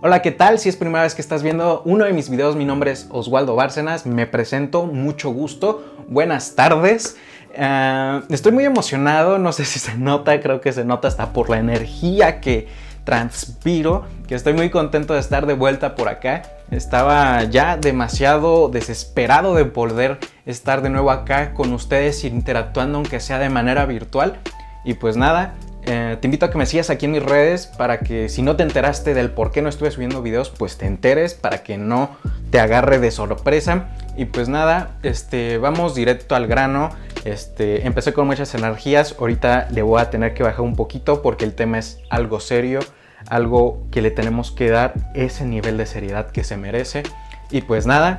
Hola, ¿qué tal? Si es primera vez que estás viendo uno de mis videos, mi nombre es Oswaldo Bárcenas, me presento, mucho gusto, buenas tardes. Eh, estoy muy emocionado, no sé si se nota, creo que se nota hasta por la energía que transpiro, que estoy muy contento de estar de vuelta por acá. Estaba ya demasiado desesperado de poder estar de nuevo acá con ustedes interactuando aunque sea de manera virtual. Y pues nada, eh, te invito a que me sigas aquí en mis redes para que si no te enteraste del por qué no estuve subiendo videos, pues te enteres para que no te agarre de sorpresa. Y pues nada, este, vamos directo al grano. Este, empecé con muchas energías, ahorita le voy a tener que bajar un poquito porque el tema es algo serio, algo que le tenemos que dar ese nivel de seriedad que se merece. Y pues nada,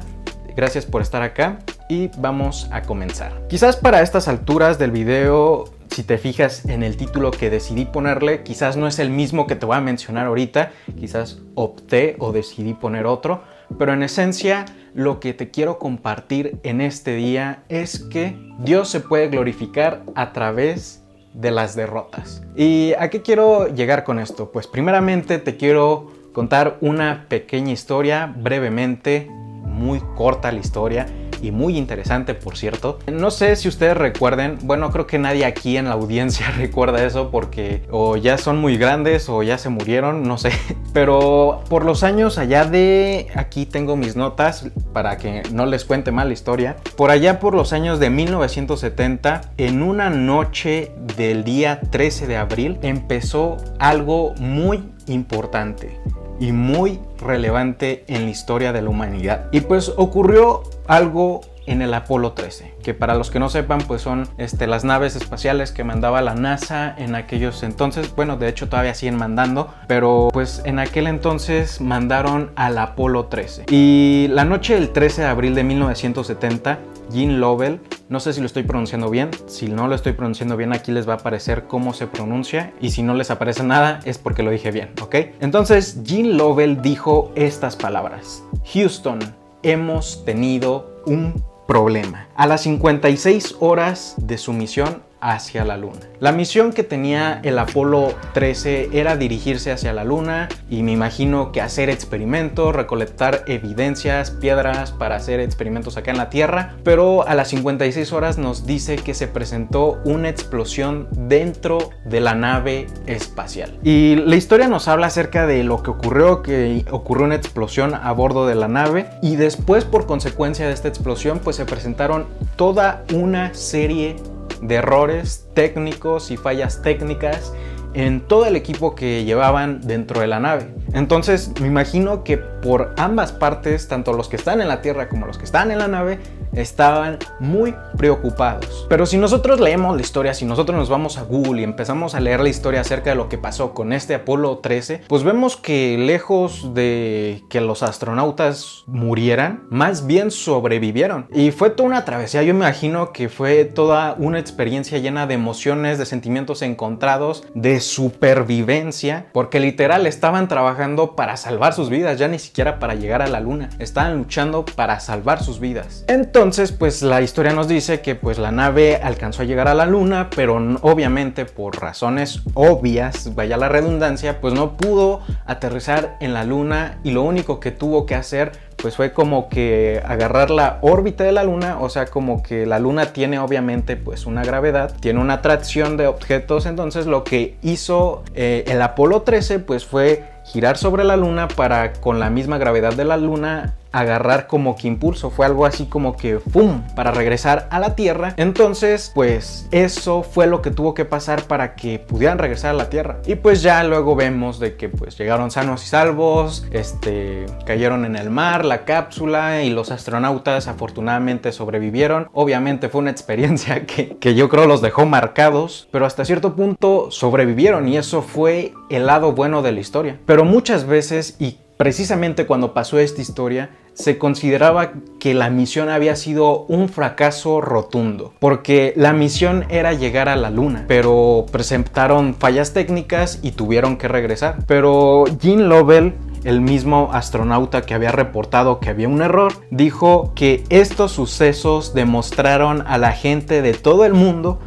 gracias por estar acá y vamos a comenzar. Quizás para estas alturas del video si te fijas en el título que decidí ponerle, quizás no es el mismo que te voy a mencionar ahorita, quizás opté o decidí poner otro, pero en esencia lo que te quiero compartir en este día es que Dios se puede glorificar a través de las derrotas. ¿Y a qué quiero llegar con esto? Pues primeramente te quiero contar una pequeña historia, brevemente, muy corta la historia, y muy interesante, por cierto. No sé si ustedes recuerden, bueno, creo que nadie aquí en la audiencia recuerda eso porque o ya son muy grandes o ya se murieron, no sé. Pero por los años allá de, aquí tengo mis notas para que no les cuente mal la historia. Por allá por los años de 1970, en una noche del día 13 de abril, empezó algo muy importante y muy relevante en la historia de la humanidad. Y pues ocurrió algo en el Apolo 13, que para los que no sepan, pues son este, las naves espaciales que mandaba la NASA en aquellos entonces, bueno, de hecho todavía siguen mandando, pero pues en aquel entonces mandaron al Apolo 13. Y la noche del 13 de abril de 1970, Jean Lovell, no sé si lo estoy pronunciando bien, si no lo estoy pronunciando bien aquí les va a aparecer cómo se pronuncia y si no les aparece nada es porque lo dije bien, ¿ok? Entonces Jean Lovell dijo estas palabras, Houston, hemos tenido un problema. A las 56 horas de su misión hacia la Luna. La misión que tenía el Apolo 13 era dirigirse hacia la Luna y me imagino que hacer experimentos, recolectar evidencias, piedras para hacer experimentos acá en la Tierra, pero a las 56 horas nos dice que se presentó una explosión dentro de la nave espacial. Y la historia nos habla acerca de lo que ocurrió, que ocurrió una explosión a bordo de la nave y después por consecuencia de esta explosión pues se presentaron toda una serie de errores técnicos y fallas técnicas en todo el equipo que llevaban dentro de la nave. Entonces me imagino que por ambas partes, tanto los que están en la Tierra como los que están en la nave, estaban muy preocupados. Pero si nosotros leemos la historia, si nosotros nos vamos a Google y empezamos a leer la historia acerca de lo que pasó con este Apolo 13, pues vemos que lejos de que los astronautas murieran, más bien sobrevivieron. Y fue toda una travesía, yo imagino que fue toda una experiencia llena de emociones, de sentimientos encontrados, de supervivencia, porque literal estaban trabajando para salvar sus vidas, ya ni siquiera para llegar a la luna, estaban luchando para salvar sus vidas. Entonces, entonces, pues la historia nos dice que pues la nave alcanzó a llegar a la luna, pero obviamente por razones obvias, vaya la redundancia, pues no pudo aterrizar en la luna y lo único que tuvo que hacer pues fue como que agarrar la órbita de la luna, o sea, como que la luna tiene obviamente pues una gravedad, tiene una atracción de objetos, entonces lo que hizo eh, el Apolo 13 pues fue girar sobre la luna para con la misma gravedad de la luna agarrar como que impulso, fue algo así como que ¡pum! para regresar a la Tierra. Entonces, pues eso fue lo que tuvo que pasar para que pudieran regresar a la Tierra. Y pues ya luego vemos de que pues llegaron sanos y salvos, este, cayeron en el mar, la cápsula y los astronautas afortunadamente sobrevivieron. Obviamente fue una experiencia que, que yo creo los dejó marcados, pero hasta cierto punto sobrevivieron y eso fue el lado bueno de la historia. Pero muchas veces y Precisamente cuando pasó esta historia, se consideraba que la misión había sido un fracaso rotundo, porque la misión era llegar a la luna, pero presentaron fallas técnicas y tuvieron que regresar. Pero Gene Lovell el mismo astronauta que había reportado que había un error, dijo que estos sucesos demostraron a la gente de todo el mundo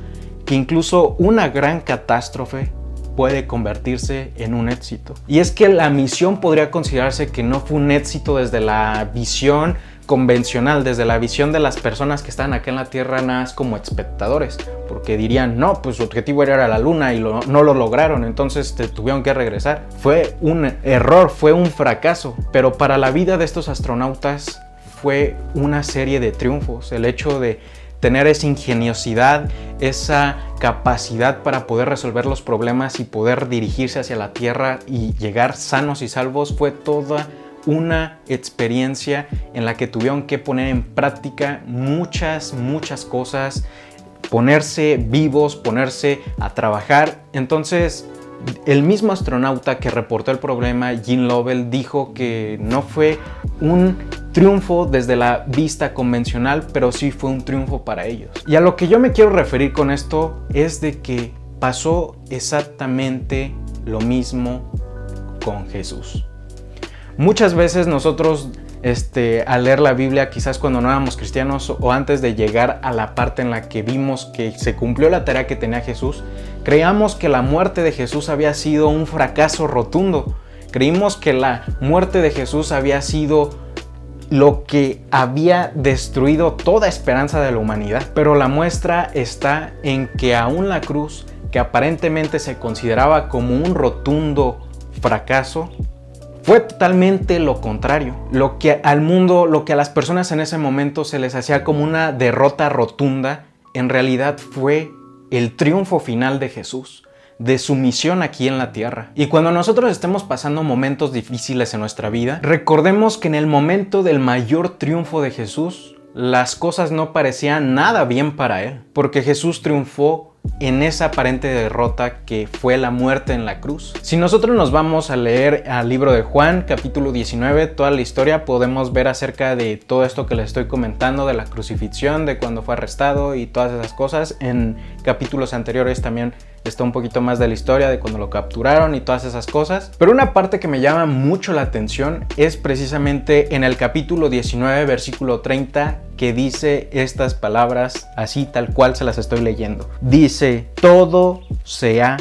que incluso una gran catástrofe puede convertirse en un éxito. Y es que la misión podría considerarse que no fue un éxito desde la visión convencional, desde la visión de las personas que están acá en la Tierra nada más como espectadores, porque dirían, no, pues su objetivo era la Luna y no lo lograron, entonces te tuvieron que regresar. Fue un error, fue un fracaso, pero para la vida de estos astronautas fue una serie de triunfos, el hecho de tener esa ingeniosidad, esa capacidad para poder resolver los problemas y poder dirigirse hacia la Tierra y llegar sanos y salvos fue toda una experiencia en la que tuvieron que poner en práctica muchas, muchas cosas, ponerse vivos, ponerse a trabajar. Entonces, el mismo astronauta que reportó el problema, Gene Lovell, dijo que no fue un triunfo desde la vista convencional, pero sí fue un triunfo para ellos. Y a lo que yo me quiero referir con esto es de que pasó exactamente lo mismo con Jesús. Muchas veces nosotros este, al leer la Biblia, quizás cuando no éramos cristianos o antes de llegar a la parte en la que vimos que se cumplió la tarea que tenía Jesús, creíamos que la muerte de Jesús había sido un fracaso rotundo. Creímos que la muerte de Jesús había sido lo que había destruido toda esperanza de la humanidad. Pero la muestra está en que aún la cruz, que aparentemente se consideraba como un rotundo fracaso, fue totalmente lo contrario. Lo que al mundo, lo que a las personas en ese momento se les hacía como una derrota rotunda, en realidad fue el triunfo final de Jesús, de su misión aquí en la tierra. Y cuando nosotros estemos pasando momentos difíciles en nuestra vida, recordemos que en el momento del mayor triunfo de Jesús, las cosas no parecían nada bien para él, porque Jesús triunfó en esa aparente derrota que fue la muerte en la cruz. Si nosotros nos vamos a leer al libro de Juan, capítulo 19, toda la historia, podemos ver acerca de todo esto que les estoy comentando, de la crucifixión, de cuando fue arrestado y todas esas cosas. En capítulos anteriores también está un poquito más de la historia de cuando lo capturaron y todas esas cosas. Pero una parte que me llama mucho la atención es precisamente en el capítulo 19, versículo 30, que dice estas palabras así tal cual se las estoy leyendo. Dice, todo se ha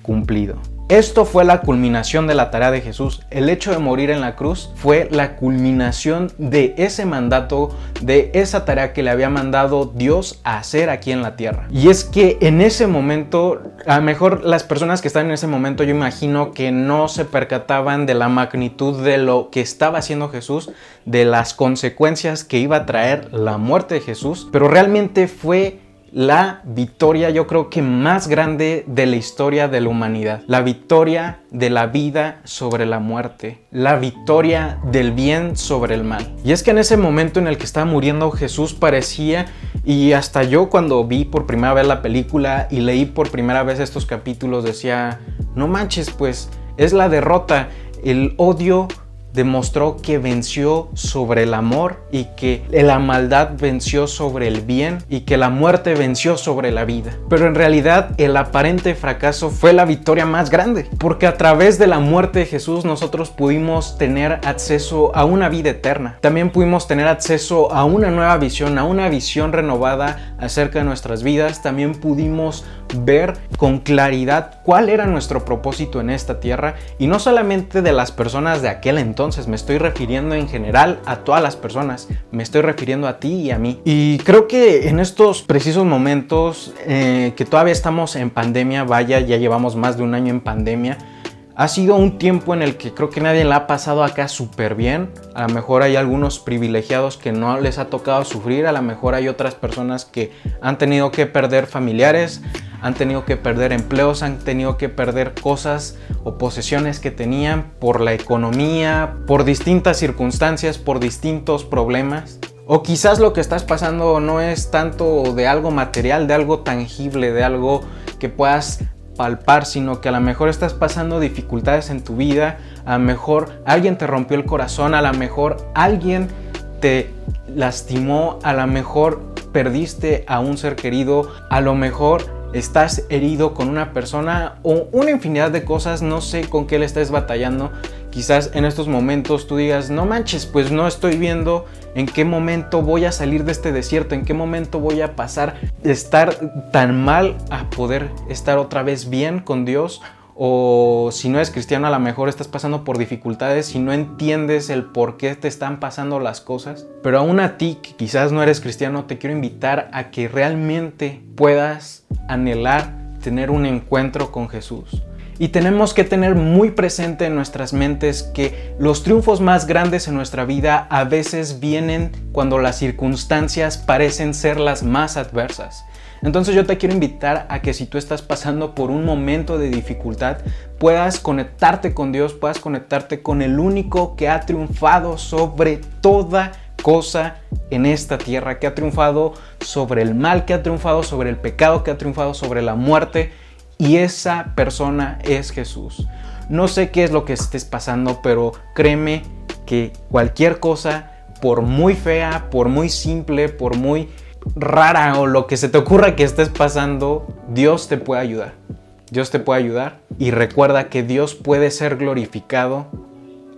cumplido. Esto fue la culminación de la tarea de Jesús. El hecho de morir en la cruz fue la culminación de ese mandato, de esa tarea que le había mandado Dios a hacer aquí en la tierra. Y es que en ese momento, a lo mejor las personas que están en ese momento, yo imagino que no se percataban de la magnitud de lo que estaba haciendo Jesús, de las consecuencias que iba a traer la muerte de Jesús, pero realmente fue la victoria yo creo que más grande de la historia de la humanidad. La victoria de la vida sobre la muerte. La victoria del bien sobre el mal. Y es que en ese momento en el que estaba muriendo Jesús parecía, y hasta yo cuando vi por primera vez la película y leí por primera vez estos capítulos decía, no manches pues es la derrota. El odio demostró que venció sobre el amor y que la maldad venció sobre el bien y que la muerte venció sobre la vida. Pero en realidad el aparente fracaso fue la victoria más grande, porque a través de la muerte de Jesús nosotros pudimos tener acceso a una vida eterna. También pudimos tener acceso a una nueva visión, a una visión renovada acerca de nuestras vidas. También pudimos ver con claridad cuál era nuestro propósito en esta tierra y no solamente de las personas de aquel entonces, me estoy refiriendo en general a todas las personas, me estoy refiriendo a ti y a mí. Y creo que en estos precisos momentos eh, que todavía estamos en pandemia, vaya, ya llevamos más de un año en pandemia, ha sido un tiempo en el que creo que nadie la ha pasado acá súper bien. A lo mejor hay algunos privilegiados que no les ha tocado sufrir. A lo mejor hay otras personas que han tenido que perder familiares, han tenido que perder empleos, han tenido que perder cosas o posesiones que tenían por la economía, por distintas circunstancias, por distintos problemas. O quizás lo que estás pasando no es tanto de algo material, de algo tangible, de algo que puedas palpar, sino que a lo mejor estás pasando dificultades en tu vida, a lo mejor alguien te rompió el corazón, a lo mejor alguien te lastimó, a lo mejor perdiste a un ser querido, a lo mejor estás herido con una persona o una infinidad de cosas, no sé con qué le estás batallando. Quizás en estos momentos tú digas, no manches, pues no estoy viendo en qué momento voy a salir de este desierto, en qué momento voy a pasar de estar tan mal a poder estar otra vez bien con Dios o si no eres cristiano a lo mejor estás pasando por dificultades y no entiendes el por qué te están pasando las cosas. Pero aún a ti que quizás no eres cristiano te quiero invitar a que realmente puedas anhelar tener un encuentro con Jesús. Y tenemos que tener muy presente en nuestras mentes que los triunfos más grandes en nuestra vida a veces vienen cuando las circunstancias parecen ser las más adversas. Entonces yo te quiero invitar a que si tú estás pasando por un momento de dificultad, puedas conectarte con Dios, puedas conectarte con el único que ha triunfado sobre toda cosa en esta tierra, que ha triunfado sobre el mal, que ha triunfado sobre el pecado, que ha triunfado sobre la muerte. Y esa persona es Jesús. No sé qué es lo que estés pasando, pero créeme que cualquier cosa, por muy fea, por muy simple, por muy rara o lo que se te ocurra que estés pasando, Dios te puede ayudar. Dios te puede ayudar y recuerda que Dios puede ser glorificado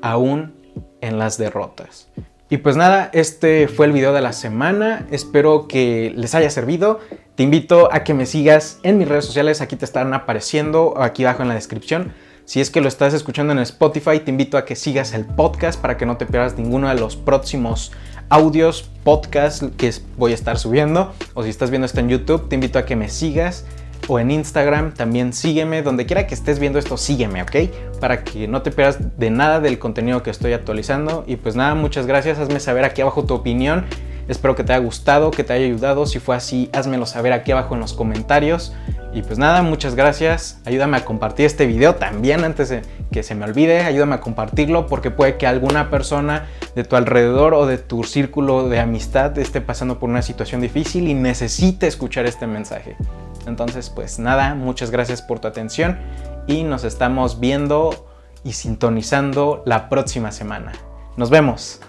aún en las derrotas. Y pues nada, este fue el video de la semana. Espero que les haya servido. Te invito a que me sigas en mis redes sociales. Aquí te estarán apareciendo aquí abajo en la descripción. Si es que lo estás escuchando en Spotify, te invito a que sigas el podcast para que no te pierdas ninguno de los próximos audios, podcasts que voy a estar subiendo. O si estás viendo esto en YouTube, te invito a que me sigas. O en Instagram también sígueme. Donde quiera que estés viendo esto, sígueme, ¿ok? Para que no te pierdas de nada del contenido que estoy actualizando. Y pues nada, muchas gracias. Hazme saber aquí abajo tu opinión. Espero que te haya gustado, que te haya ayudado. Si fue así, házmelo saber aquí abajo en los comentarios. Y pues nada, muchas gracias. Ayúdame a compartir este video también antes de que se me olvide. Ayúdame a compartirlo porque puede que alguna persona de tu alrededor o de tu círculo de amistad esté pasando por una situación difícil y necesite escuchar este mensaje. Entonces, pues nada, muchas gracias por tu atención y nos estamos viendo y sintonizando la próxima semana. Nos vemos.